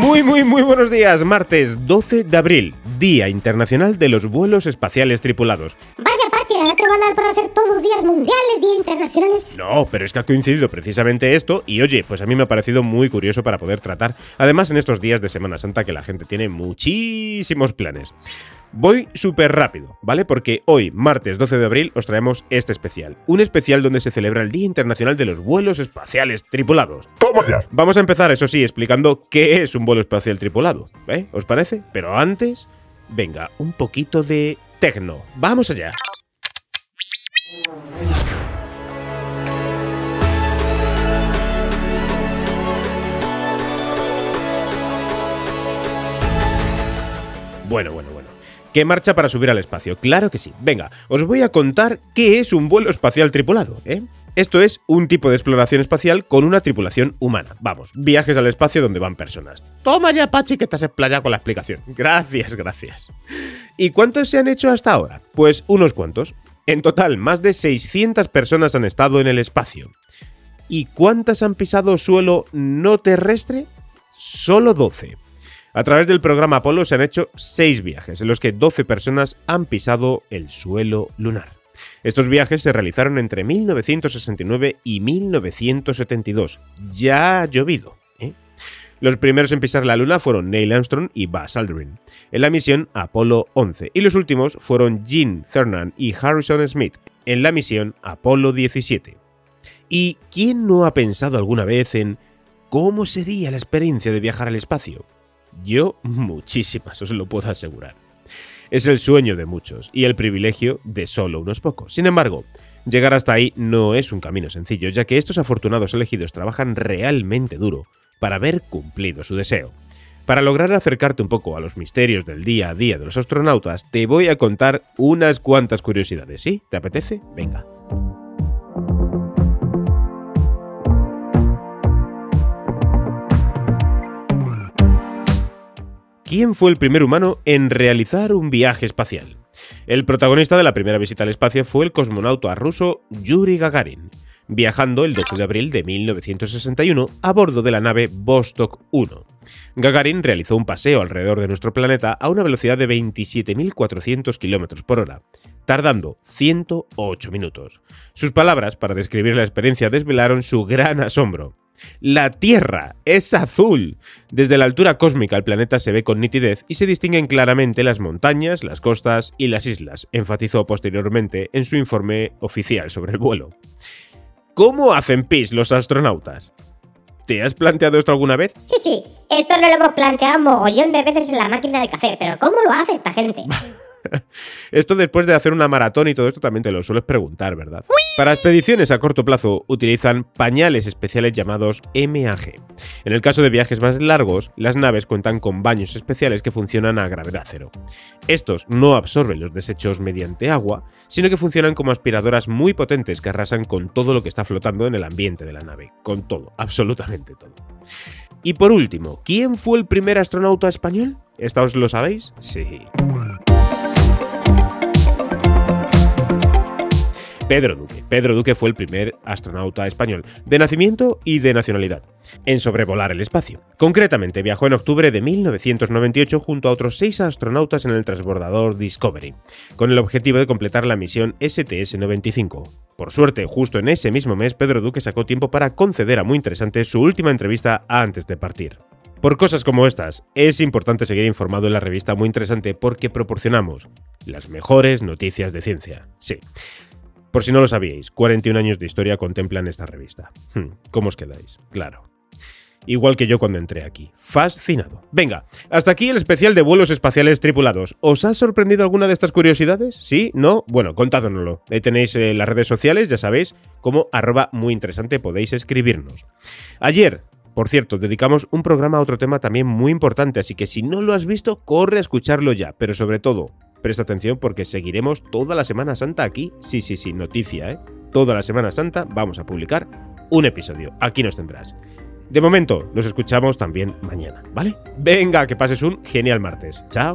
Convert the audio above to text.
Muy, muy, muy buenos días. Martes 12 de abril, Día Internacional de los Vuelos Espaciales Tripulados. Vaya, Pachi, ahora te van a dar para hacer todos días mundiales, días internacionales. No, pero es que ha coincidido precisamente esto y oye, pues a mí me ha parecido muy curioso para poder tratar, además en estos días de Semana Santa que la gente tiene muchísimos planes. Voy súper rápido, ¿vale? Porque hoy, martes 12 de abril, os traemos este especial. Un especial donde se celebra el Día Internacional de los Vuelos Espaciales Tripulados. ¡Toma ya! Vamos a empezar, eso sí, explicando qué es un vuelo espacial tripulado. ¿Eh? ¿Os parece? Pero antes, venga, un poquito de tecno. Vamos allá. Bueno, bueno, bueno. ¿Qué marcha para subir al espacio? Claro que sí. Venga, os voy a contar qué es un vuelo espacial tripulado, ¿eh? Esto es un tipo de exploración espacial con una tripulación humana. Vamos, viajes al espacio donde van personas. Toma ya, Pachi, que has explayado con la explicación. Gracias, gracias. ¿Y cuántos se han hecho hasta ahora? Pues unos cuantos. En total, más de 600 personas han estado en el espacio. ¿Y cuántas han pisado suelo no terrestre? Solo 12. A través del programa Apolo se han hecho 6 viajes, en los que 12 personas han pisado el suelo lunar. Estos viajes se realizaron entre 1969 y 1972. Ya ha llovido. Los primeros en pisar la Luna fueron Neil Armstrong y Buzz Aldrin, en la misión Apolo 11, y los últimos fueron Gene Cernan y Harrison Smith, en la misión Apolo 17. ¿Y quién no ha pensado alguna vez en cómo sería la experiencia de viajar al espacio? Yo, muchísimas, os lo puedo asegurar. Es el sueño de muchos y el privilegio de solo unos pocos. Sin embargo, llegar hasta ahí no es un camino sencillo, ya que estos afortunados elegidos trabajan realmente duro para haber cumplido su deseo. Para lograr acercarte un poco a los misterios del día a día de los astronautas, te voy a contar unas cuantas curiosidades, ¿sí? ¿Te apetece? Venga. ¿Quién fue el primer humano en realizar un viaje espacial? El protagonista de la primera visita al espacio fue el cosmonauta ruso Yuri Gagarin, viajando el 12 de abril de 1961 a bordo de la nave Vostok 1. Gagarin realizó un paseo alrededor de nuestro planeta a una velocidad de 27.400 km por hora, tardando 108 minutos. Sus palabras para describir la experiencia desvelaron su gran asombro. La Tierra es azul. Desde la altura cósmica el planeta se ve con nitidez y se distinguen claramente las montañas, las costas y las islas, enfatizó posteriormente en su informe oficial sobre el vuelo. ¿Cómo hacen pis los astronautas? ¿Te has planteado esto alguna vez? Sí, sí, esto no lo hemos planteado mogollón de veces en la máquina de café, pero ¿cómo lo hace esta gente? Esto después de hacer una maratón y todo esto también te lo sueles preguntar, ¿verdad? Para expediciones a corto plazo utilizan pañales especiales llamados MAG. En el caso de viajes más largos, las naves cuentan con baños especiales que funcionan a gravedad cero. Estos no absorben los desechos mediante agua, sino que funcionan como aspiradoras muy potentes que arrasan con todo lo que está flotando en el ambiente de la nave. Con todo, absolutamente todo. Y por último, ¿quién fue el primer astronauta español? ¿Esta os lo sabéis? Sí. Pedro Duque. Pedro Duque fue el primer astronauta español, de nacimiento y de nacionalidad, en sobrevolar el espacio. Concretamente, viajó en octubre de 1998 junto a otros seis astronautas en el transbordador Discovery, con el objetivo de completar la misión STS-95. Por suerte, justo en ese mismo mes, Pedro Duque sacó tiempo para conceder a muy interesante su última entrevista antes de partir. Por cosas como estas, es importante seguir informado en la revista Muy Interesante porque proporcionamos las mejores noticias de ciencia. Sí. Por si no lo sabíais, 41 años de historia contemplan esta revista. Hmm, ¿Cómo os quedáis? Claro. igual que yo cuando entré aquí. Fascinado. Venga, hasta aquí el especial de vuelos espaciales tripulados. ¿Os ha sorprendido alguna de estas curiosidades? ¿Sí? ¿No? Bueno, contádnoslo. Ahí tenéis eh, las redes sociales, ya sabéis, como arroba muy interesante podéis escribirnos. Ayer, por cierto, dedicamos un programa a otro tema también muy importante, así que si no lo has visto, corre a escucharlo ya, pero sobre todo, presta atención porque seguiremos toda la Semana Santa aquí. Sí, sí, sí, noticia, ¿eh? Toda la Semana Santa vamos a publicar un episodio. Aquí nos tendrás. De momento, nos escuchamos también mañana, ¿vale? Venga, que pases un genial martes. Chao.